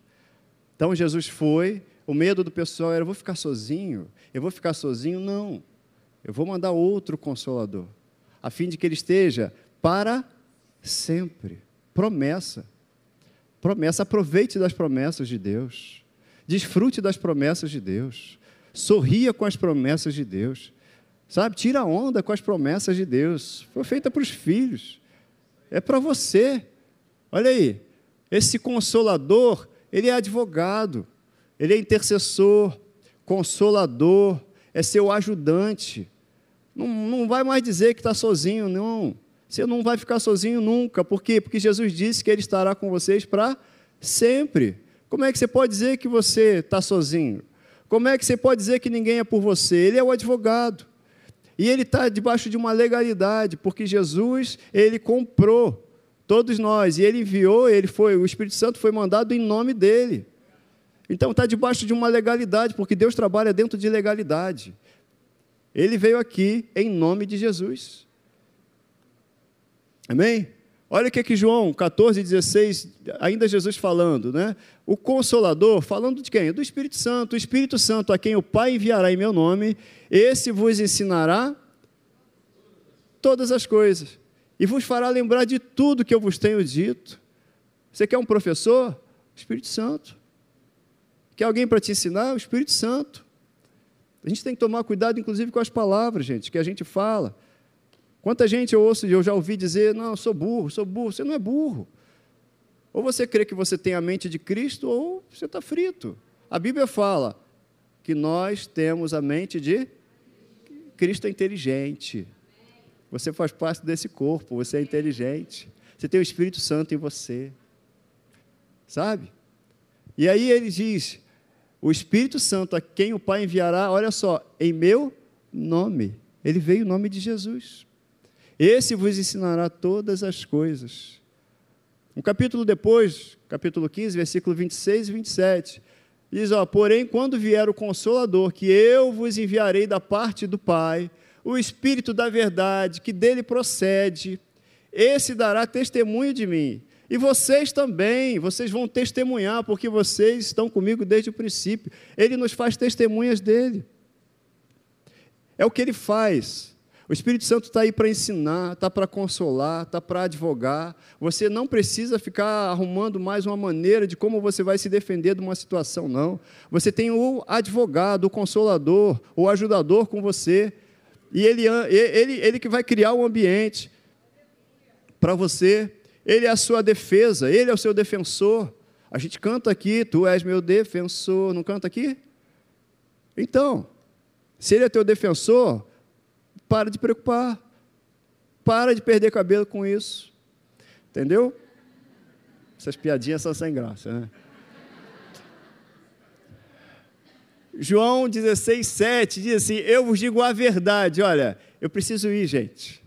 Então Jesus foi, o medo do pessoal era: eu vou ficar sozinho? Eu vou ficar sozinho? Não. Eu vou mandar outro consolador, a fim de que ele esteja para sempre. Promessa. Promessa. Aproveite das promessas de Deus. Desfrute das promessas de Deus. Sorria com as promessas de Deus. Sabe? Tira onda com as promessas de Deus. Foi feita para os filhos. É para você. Olha aí. Esse consolador, ele é advogado, ele é intercessor, consolador, é seu ajudante. Não, não vai mais dizer que está sozinho, não. Você não vai ficar sozinho nunca. Por quê? Porque Jesus disse que Ele estará com vocês para sempre. Como é que você pode dizer que você está sozinho? Como é que você pode dizer que ninguém é por você? Ele é o advogado. E ele está debaixo de uma legalidade, porque Jesus, ele comprou todos nós, e ele enviou, ele foi, o Espírito Santo foi mandado em nome dele. Então está debaixo de uma legalidade, porque Deus trabalha dentro de legalidade. Ele veio aqui em nome de Jesus. Amém? Olha o que é que João 14, 16, ainda Jesus falando, né? O Consolador, falando de quem? Do Espírito Santo. O Espírito Santo, a quem o Pai enviará em meu nome, esse vos ensinará todas as coisas e vos fará lembrar de tudo que eu vos tenho dito. Você quer um professor? Espírito Santo. Quer alguém para te ensinar? O Espírito Santo. A gente tem que tomar cuidado, inclusive, com as palavras, gente, que a gente fala. Quanta gente eu ouço, eu já ouvi dizer, não, eu sou burro, sou burro. Você não é burro. Ou você crê que você tem a mente de Cristo, ou você está frito. A Bíblia fala que nós temos a mente de Cristo é inteligente. Você faz parte desse corpo, você é inteligente. Você tem o Espírito Santo em você. Sabe? E aí ele diz: o Espírito Santo a quem o Pai enviará, olha só, em meu nome. Ele veio em nome de Jesus. Esse vos ensinará todas as coisas. Um capítulo depois, capítulo 15, versículo 26 e 27, diz: ó, Porém, quando vier o Consolador, que eu vos enviarei da parte do Pai, o Espírito da verdade, que dele procede, esse dará testemunho de mim. E vocês também, vocês vão testemunhar, porque vocês estão comigo desde o princípio. Ele nos faz testemunhas dele. É o que ele faz. O Espírito Santo está aí para ensinar, está para consolar, está para advogar. Você não precisa ficar arrumando mais uma maneira de como você vai se defender de uma situação, não. Você tem o advogado, o consolador, o ajudador com você. E ele, ele, ele que vai criar o ambiente para você. Ele é a sua defesa, ele é o seu defensor. A gente canta aqui, tu és meu defensor, não canta aqui? Então, se ele é teu defensor, para de preocupar. Para de perder cabelo com isso. Entendeu? Essas piadinhas são sem graça, né? João 16, 7 diz assim: Eu vos digo a verdade. Olha, eu preciso ir, gente.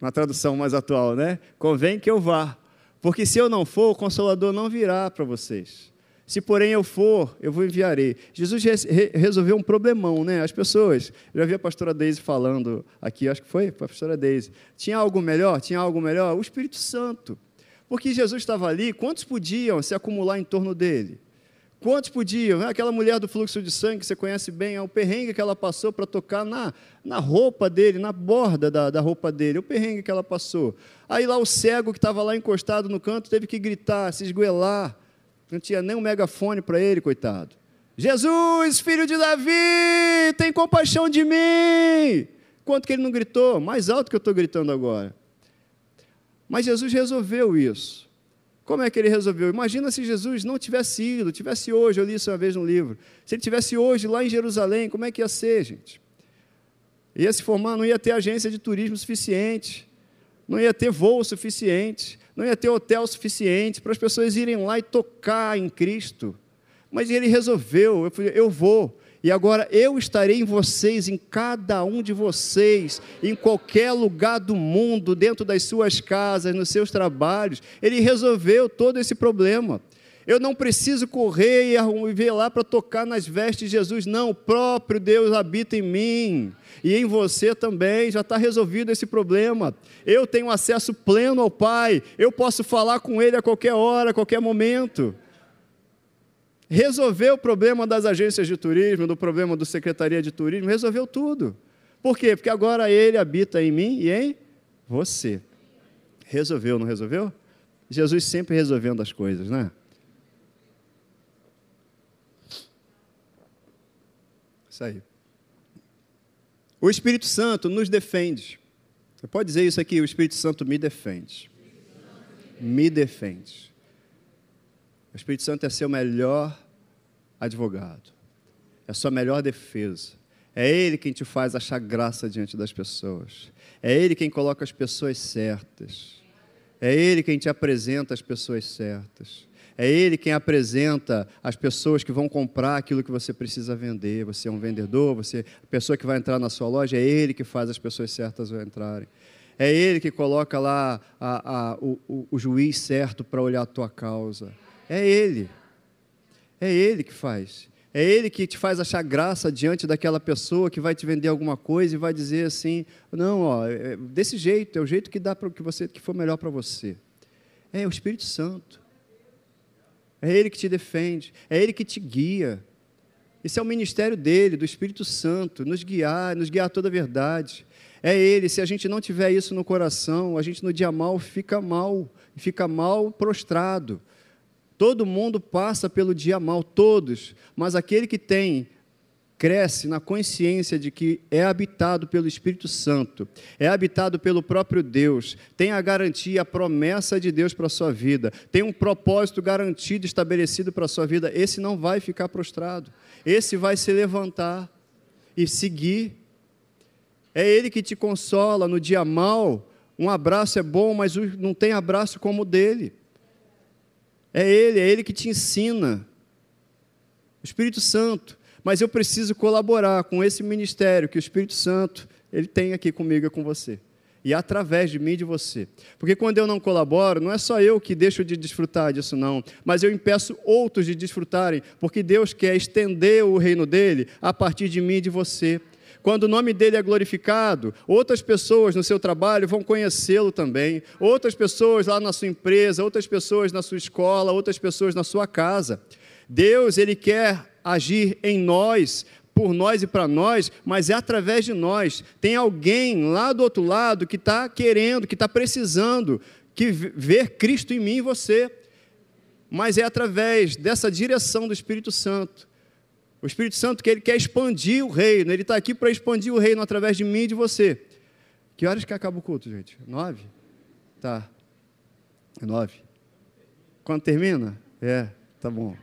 Uma tradução mais atual, né? Convém que eu vá. Porque se eu não for, o consolador não virá para vocês. Se porém eu for, eu vou enviarei. Jesus re resolveu um problemão, né? As pessoas, eu já vi a pastora Deise falando aqui, acho que foi a pastora Deise. Tinha algo melhor? Tinha algo melhor? O Espírito Santo. Porque Jesus estava ali, quantos podiam se acumular em torno dele? Quantos podiam? Aquela mulher do fluxo de sangue, que você conhece bem, é o perrengue que ela passou para tocar na, na roupa dele, na borda da, da roupa dele, o perrengue que ela passou. Aí lá o cego que estava lá encostado no canto teve que gritar, se esgoelar não tinha nem um megafone para ele, coitado. Jesus, filho de Davi, tem compaixão de mim. Quanto que ele não gritou? Mais alto que eu estou gritando agora. Mas Jesus resolveu isso. Como é que ele resolveu? Imagina se Jesus não tivesse ido, tivesse hoje, eu li isso uma vez no livro. Se ele tivesse hoje lá em Jerusalém, como é que ia ser, gente? Ia se formar, não ia ter agência de turismo suficiente, não ia ter voo suficiente, não ia ter hotel suficiente para as pessoas irem lá e tocar em Cristo. Mas ele resolveu, eu, falei, eu vou. E agora eu estarei em vocês, em cada um de vocês, em qualquer lugar do mundo, dentro das suas casas, nos seus trabalhos. Ele resolveu todo esse problema. Eu não preciso correr e ver lá para tocar nas vestes de Jesus, não. O próprio Deus habita em mim e em você também. Já está resolvido esse problema. Eu tenho acesso pleno ao Pai. Eu posso falar com Ele a qualquer hora, a qualquer momento. Resolveu o problema das agências de turismo, do problema do Secretaria de Turismo, resolveu tudo. Por quê? Porque agora Ele habita em mim e em você. Resolveu, não resolveu? Jesus sempre resolvendo as coisas, né? Isso aí. O Espírito Santo nos defende. Você pode dizer isso aqui: o Espírito Santo me defende. Me defende. O Espírito Santo é seu melhor advogado, é sua melhor defesa. É Ele quem te faz achar graça diante das pessoas. É Ele quem coloca as pessoas certas. É Ele quem te apresenta as pessoas certas. É Ele quem apresenta as pessoas que vão comprar aquilo que você precisa vender. Você é um vendedor, você, a pessoa que vai entrar na sua loja, é Ele que faz as pessoas certas entrarem. É Ele que coloca lá a, a, o, o, o juiz certo para olhar a tua causa. É Ele. É Ele que faz. É Ele que te faz achar graça diante daquela pessoa que vai te vender alguma coisa e vai dizer assim: não, ó, é, é desse jeito, é o jeito que dá para que você que for melhor para você. É o Espírito Santo. É Ele que te defende, é Ele que te guia. Esse é o ministério dele, do Espírito Santo, nos guiar, nos guiar a toda a verdade. É Ele, se a gente não tiver isso no coração, a gente no dia mal fica mal, fica mal prostrado. Todo mundo passa pelo dia mal, todos, mas aquele que tem cresce na consciência de que é habitado pelo Espírito Santo, é habitado pelo próprio Deus, tem a garantia, a promessa de Deus para a sua vida, tem um propósito garantido, estabelecido para a sua vida, esse não vai ficar prostrado, esse vai se levantar e seguir. É Ele que te consola no dia mal. Um abraço é bom, mas não tem abraço como o dele. É Ele, é Ele que te ensina. O Espírito Santo mas eu preciso colaborar com esse ministério que o Espírito Santo ele tem aqui comigo e com você. E através de mim e de você. Porque quando eu não colaboro, não é só eu que deixo de desfrutar disso, não. Mas eu impeço outros de desfrutarem, porque Deus quer estender o reino dele a partir de mim e de você. Quando o nome dele é glorificado, outras pessoas no seu trabalho vão conhecê-lo também. Outras pessoas lá na sua empresa, outras pessoas na sua escola, outras pessoas na sua casa. Deus, ele quer agir em nós, por nós e para nós, mas é através de nós. Tem alguém lá do outro lado que está querendo, que está precisando, que ver Cristo em mim e você. Mas é através dessa direção do Espírito Santo. O Espírito Santo que ele quer expandir o reino, ele está aqui para expandir o reino através de mim e de você. Que horas que acaba o culto, gente? Nove? Tá. Nove. Quando termina? É, tá bom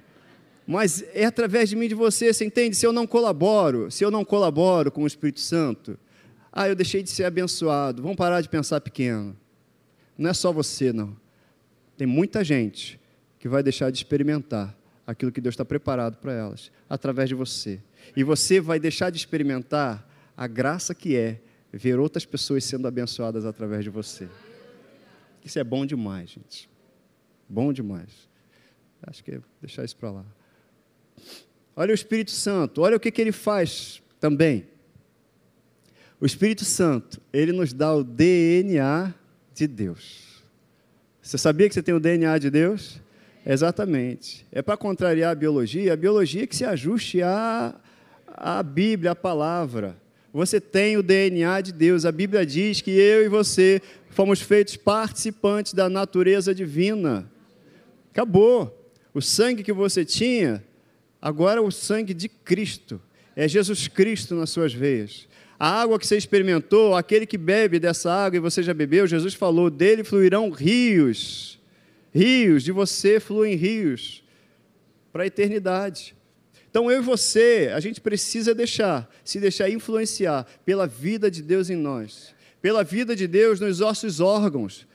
mas é através de mim de você, você entende? Se eu não colaboro, se eu não colaboro com o Espírito Santo, ah, eu deixei de ser abençoado. Vamos parar de pensar pequeno. Não é só você, não. Tem muita gente que vai deixar de experimentar aquilo que Deus está preparado para elas, através de você. E você vai deixar de experimentar a graça que é ver outras pessoas sendo abençoadas através de você. Isso é bom demais, gente. Bom demais. Acho que é deixar isso para lá. Olha o Espírito Santo, olha o que, que ele faz também. O Espírito Santo, ele nos dá o DNA de Deus. Você sabia que você tem o DNA de Deus? Exatamente. É para contrariar a biologia, a biologia que se ajuste à, à Bíblia, à palavra. Você tem o DNA de Deus. A Bíblia diz que eu e você fomos feitos participantes da natureza divina. Acabou. O sangue que você tinha Agora o sangue de Cristo, é Jesus Cristo nas suas veias. A água que você experimentou, aquele que bebe dessa água e você já bebeu, Jesus falou, dele fluirão rios. Rios, de você fluem rios para a eternidade. Então eu e você, a gente precisa deixar, se deixar influenciar pela vida de Deus em nós, pela vida de Deus nos nossos órgãos.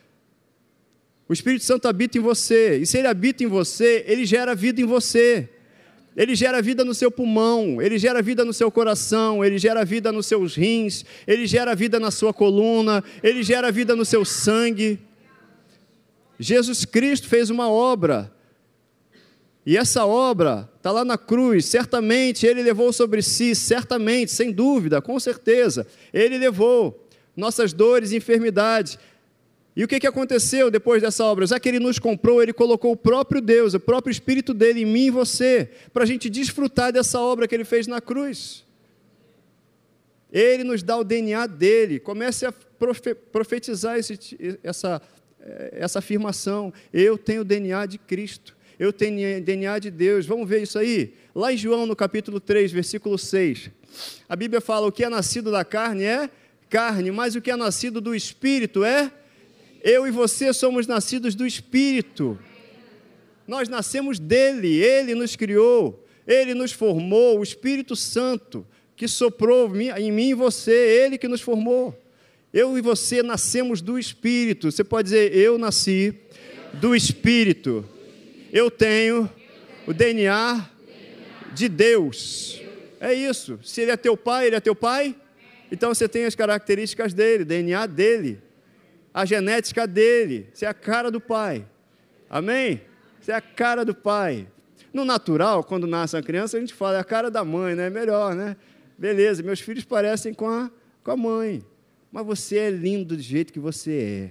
O Espírito Santo habita em você. E se ele habita em você, ele gera vida em você. Ele gera vida no seu pulmão, ele gera vida no seu coração, ele gera vida nos seus rins, ele gera vida na sua coluna, ele gera vida no seu sangue. Jesus Cristo fez uma obra, e essa obra está lá na cruz, certamente ele levou sobre si, certamente, sem dúvida, com certeza, ele levou nossas dores e enfermidades, e o que, que aconteceu depois dessa obra? Já que ele nos comprou, ele colocou o próprio Deus, o próprio Espírito dele em mim e você, para a gente desfrutar dessa obra que ele fez na cruz. Ele nos dá o DNA dele. Comece a profetizar esse, essa, eh, essa afirmação. Eu tenho o DNA de Cristo. Eu tenho o DNA de Deus. Vamos ver isso aí? Lá em João, no capítulo 3, versículo 6. A Bíblia fala: o que é nascido da carne é carne, mas o que é nascido do Espírito é eu e você somos nascidos do Espírito. Nós nascemos dele, ele nos criou, ele nos formou, o Espírito Santo que soprou em mim e você, ele que nos formou. Eu e você nascemos do Espírito. Você pode dizer, eu nasci do Espírito. Eu tenho o DNA de Deus. É isso. Se ele é teu pai, ele é teu pai. Então você tem as características dele, DNA dele a genética dele. Você é a cara do pai. Amém? Você é a cara do pai. No natural, quando nasce uma criança, a gente fala, é a cara da mãe, né? Melhor, né? Beleza, meus filhos parecem com a, com a mãe. Mas você é lindo do jeito que você é.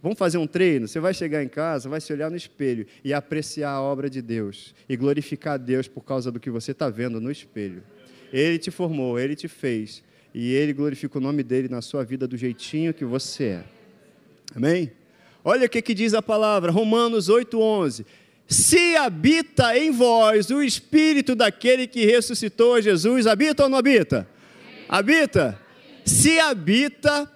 Vamos fazer um treino? Você vai chegar em casa, vai se olhar no espelho e apreciar a obra de Deus e glorificar Deus por causa do que você está vendo no espelho. Ele te formou, ele te fez e ele glorifica o nome dele na sua vida do jeitinho que você é. Amém? Olha o que, que diz a palavra, Romanos 8,11. Se habita em vós o espírito daquele que ressuscitou Jesus, habita ou não habita? Habita? Se habita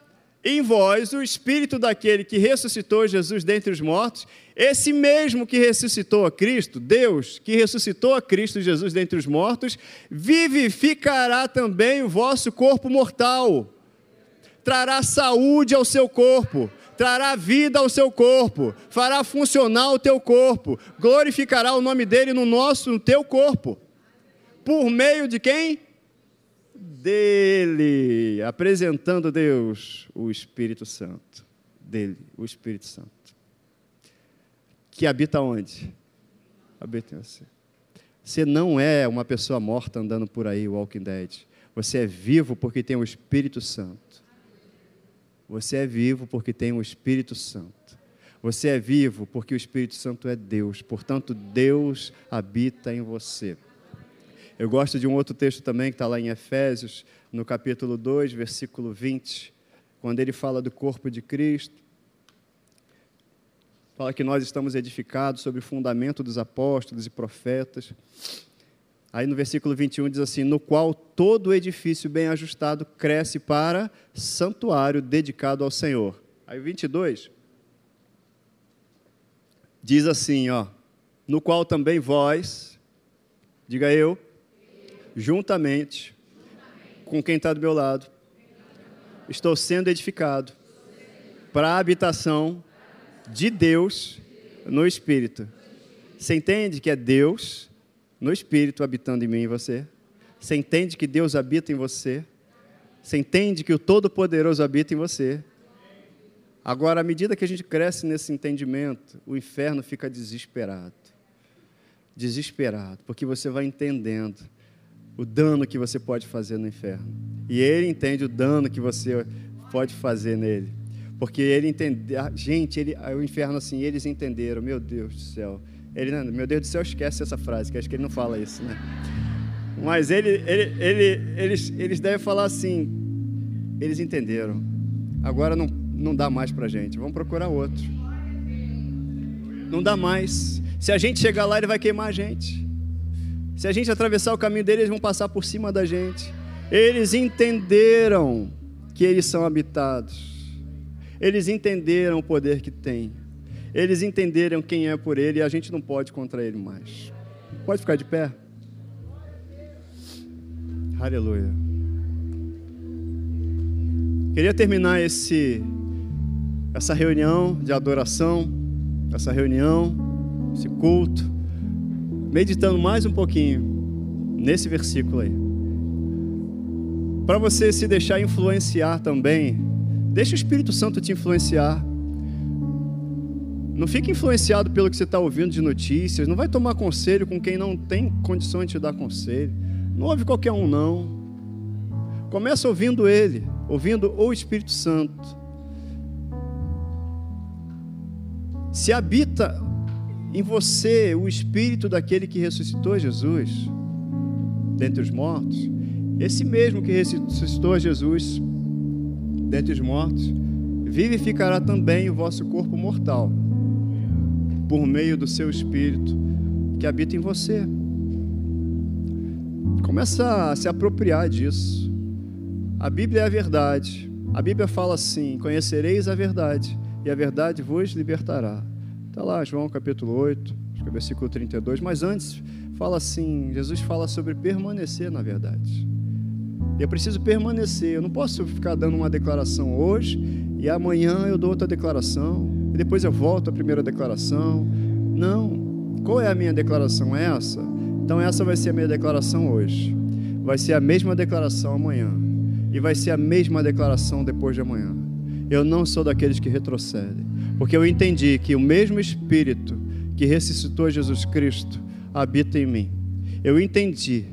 em vós o espírito daquele que ressuscitou Jesus dentre os mortos, esse mesmo que ressuscitou a Cristo, Deus, que ressuscitou a Cristo Jesus dentre os mortos, vivificará também o vosso corpo mortal, trará saúde ao seu corpo trará vida ao seu corpo, fará funcionar o teu corpo, glorificará o nome dele no nosso, no teu corpo. Por meio de quem? Dele, apresentando Deus, o Espírito Santo. Dele, o Espírito Santo. Que habita onde? Habita em você. Você não é uma pessoa morta andando por aí, Walking Dead. Você é vivo porque tem o Espírito Santo. Você é vivo porque tem o Espírito Santo. Você é vivo porque o Espírito Santo é Deus. Portanto, Deus habita em você. Eu gosto de um outro texto também que está lá em Efésios, no capítulo 2, versículo 20, quando ele fala do corpo de Cristo. Fala que nós estamos edificados sobre o fundamento dos apóstolos e profetas Aí no versículo 21 diz assim: No qual todo edifício bem ajustado cresce para santuário dedicado ao Senhor. Aí o 22 diz assim: ó, No qual também vós, diga eu, juntamente com quem está do meu lado, estou sendo edificado para a habitação de Deus no Espírito. Você entende que é Deus no Espírito habitando em mim e você. Você entende que Deus habita em você. Você entende que o Todo-Poderoso habita em você. Agora, à medida que a gente cresce nesse entendimento, o inferno fica desesperado. Desesperado, porque você vai entendendo o dano que você pode fazer no inferno. E ele entende o dano que você pode fazer nele. Porque ele entende, gente, ele, o inferno assim, eles entenderam, meu Deus do céu ele, meu Deus do céu, esquece essa frase, que acho que ele não fala isso, né? Mas ele, ele, ele, eles, eles devem falar assim: eles entenderam. Agora não, não dá mais para gente. Vamos procurar outro. Não dá mais. Se a gente chegar lá, ele vai queimar a gente. Se a gente atravessar o caminho dele, eles vão passar por cima da gente. Eles entenderam que eles são habitados. Eles entenderam o poder que têm eles entenderam quem é por ele e a gente não pode contra ele mais. Pode ficar de pé? Aleluia. Queria terminar esse essa reunião de adoração essa reunião, esse culto, meditando mais um pouquinho nesse versículo aí. Para você se deixar influenciar também, deixa o Espírito Santo te influenciar. Não fique influenciado pelo que você está ouvindo de notícias. Não vai tomar conselho com quem não tem condições de te dar conselho. Não ouve qualquer um, não. Começa ouvindo Ele, ouvindo o Espírito Santo. Se habita em você o Espírito daquele que ressuscitou Jesus dentre os mortos, esse mesmo que ressuscitou Jesus dentre os mortos, vivificará também o vosso corpo mortal por meio do seu Espírito que habita em você. Começa a se apropriar disso. A Bíblia é a verdade. A Bíblia fala assim: Conhecereis a verdade, e a verdade vos libertará. Está lá, João capítulo 8, é versículo 32. Mas antes, fala assim: Jesus fala sobre permanecer na verdade. Eu preciso permanecer. Eu não posso ficar dando uma declaração hoje e amanhã eu dou outra declaração depois eu volto à primeira declaração. Não. Qual é a minha declaração? É essa? Então essa vai ser a minha declaração hoje. Vai ser a mesma declaração amanhã. E vai ser a mesma declaração depois de amanhã. Eu não sou daqueles que retrocedem. Porque eu entendi que o mesmo Espírito que ressuscitou Jesus Cristo habita em mim. Eu entendi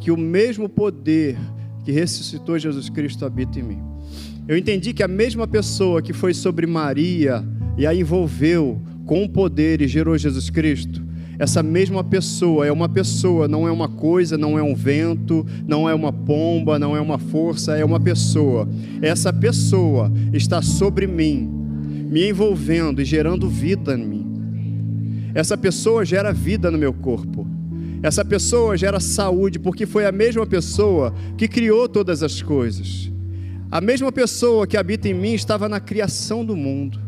que o mesmo poder que ressuscitou Jesus Cristo habita em mim. Eu entendi que a mesma pessoa que foi sobre Maria e a envolveu com poder e gerou Jesus Cristo, essa mesma pessoa é uma pessoa, não é uma coisa, não é um vento, não é uma pomba, não é uma força, é uma pessoa. Essa pessoa está sobre mim, me envolvendo e gerando vida em mim. Essa pessoa gera vida no meu corpo. Essa pessoa gera saúde, porque foi a mesma pessoa que criou todas as coisas. A mesma pessoa que habita em mim estava na criação do mundo.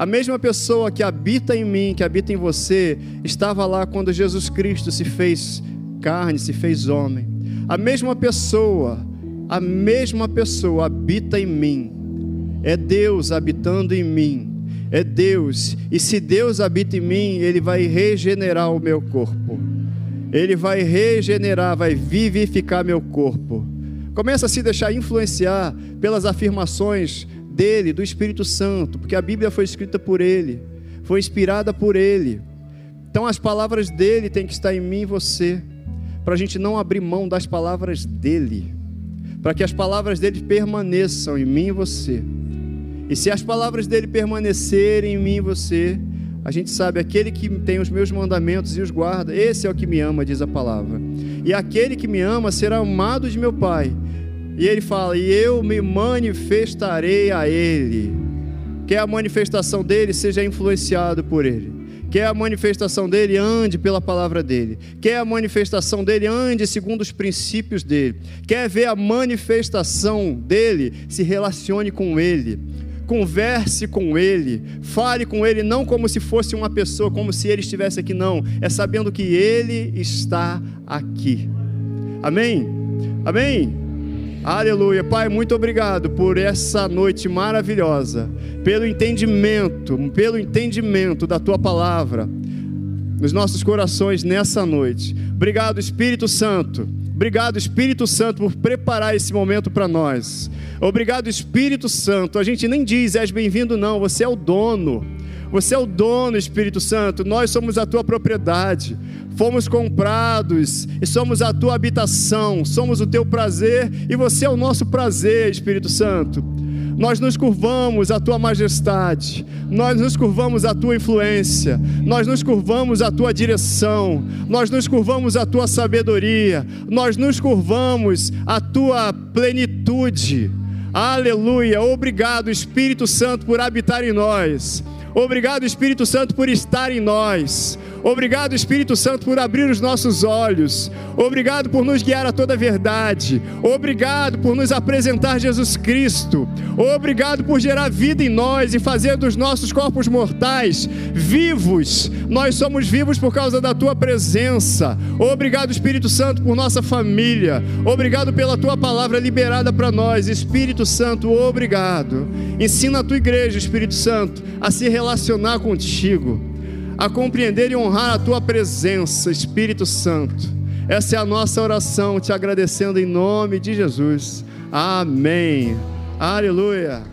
A mesma pessoa que habita em mim, que habita em você, estava lá quando Jesus Cristo se fez carne, se fez homem. A mesma pessoa, a mesma pessoa habita em mim. É Deus habitando em mim. É Deus. E se Deus habita em mim, Ele vai regenerar o meu corpo. Ele vai regenerar, vai vivificar meu corpo. Começa a se deixar influenciar pelas afirmações dele, do Espírito Santo, porque a Bíblia foi escrita por ele, foi inspirada por ele. Então as palavras dele têm que estar em mim e você, para a gente não abrir mão das palavras dele, para que as palavras dele permaneçam em mim e você. E se as palavras dele permanecerem em mim e você, a gente sabe, aquele que tem os meus mandamentos e os guarda, esse é o que me ama, diz a palavra. E aquele que me ama será amado de meu Pai, e ele fala: E eu me manifestarei a ele. Que a manifestação dele seja influenciado por ele. Que a manifestação dele ande pela palavra dele. Que a manifestação dele ande segundo os princípios dele. Quer ver a manifestação dele, se relacione com ele converse com ele, fale com ele não como se fosse uma pessoa, como se ele estivesse aqui, não, é sabendo que ele está aqui. Amém? Amém? Aleluia. Pai, muito obrigado por essa noite maravilhosa, pelo entendimento, pelo entendimento da tua palavra nos nossos corações nessa noite. Obrigado, Espírito Santo. Obrigado, Espírito Santo, por preparar esse momento para nós. Obrigado, Espírito Santo. A gente nem diz és bem-vindo, não. Você é o dono. Você é o dono, Espírito Santo. Nós somos a tua propriedade fomos comprados e somos a tua habitação, somos o teu prazer e você é o nosso prazer, Espírito Santo. Nós nos curvamos à tua majestade, nós nos curvamos à tua influência, nós nos curvamos à tua direção, nós nos curvamos à tua sabedoria, nós nos curvamos à tua plenitude. Aleluia! Obrigado, Espírito Santo, por habitar em nós. Obrigado, Espírito Santo, por estar em nós. Obrigado, Espírito Santo, por abrir os nossos olhos. Obrigado por nos guiar a toda a verdade. Obrigado por nos apresentar Jesus Cristo. Obrigado por gerar vida em nós e fazer dos nossos corpos mortais vivos. Nós somos vivos por causa da tua presença. Obrigado, Espírito Santo, por nossa família. Obrigado pela tua palavra liberada para nós. Espírito Santo, obrigado. Ensina a tua igreja, Espírito Santo, a se relacionar contigo a compreender e honrar a tua presença, Espírito Santo. Essa é a nossa oração, te agradecendo em nome de Jesus. Amém. Aleluia.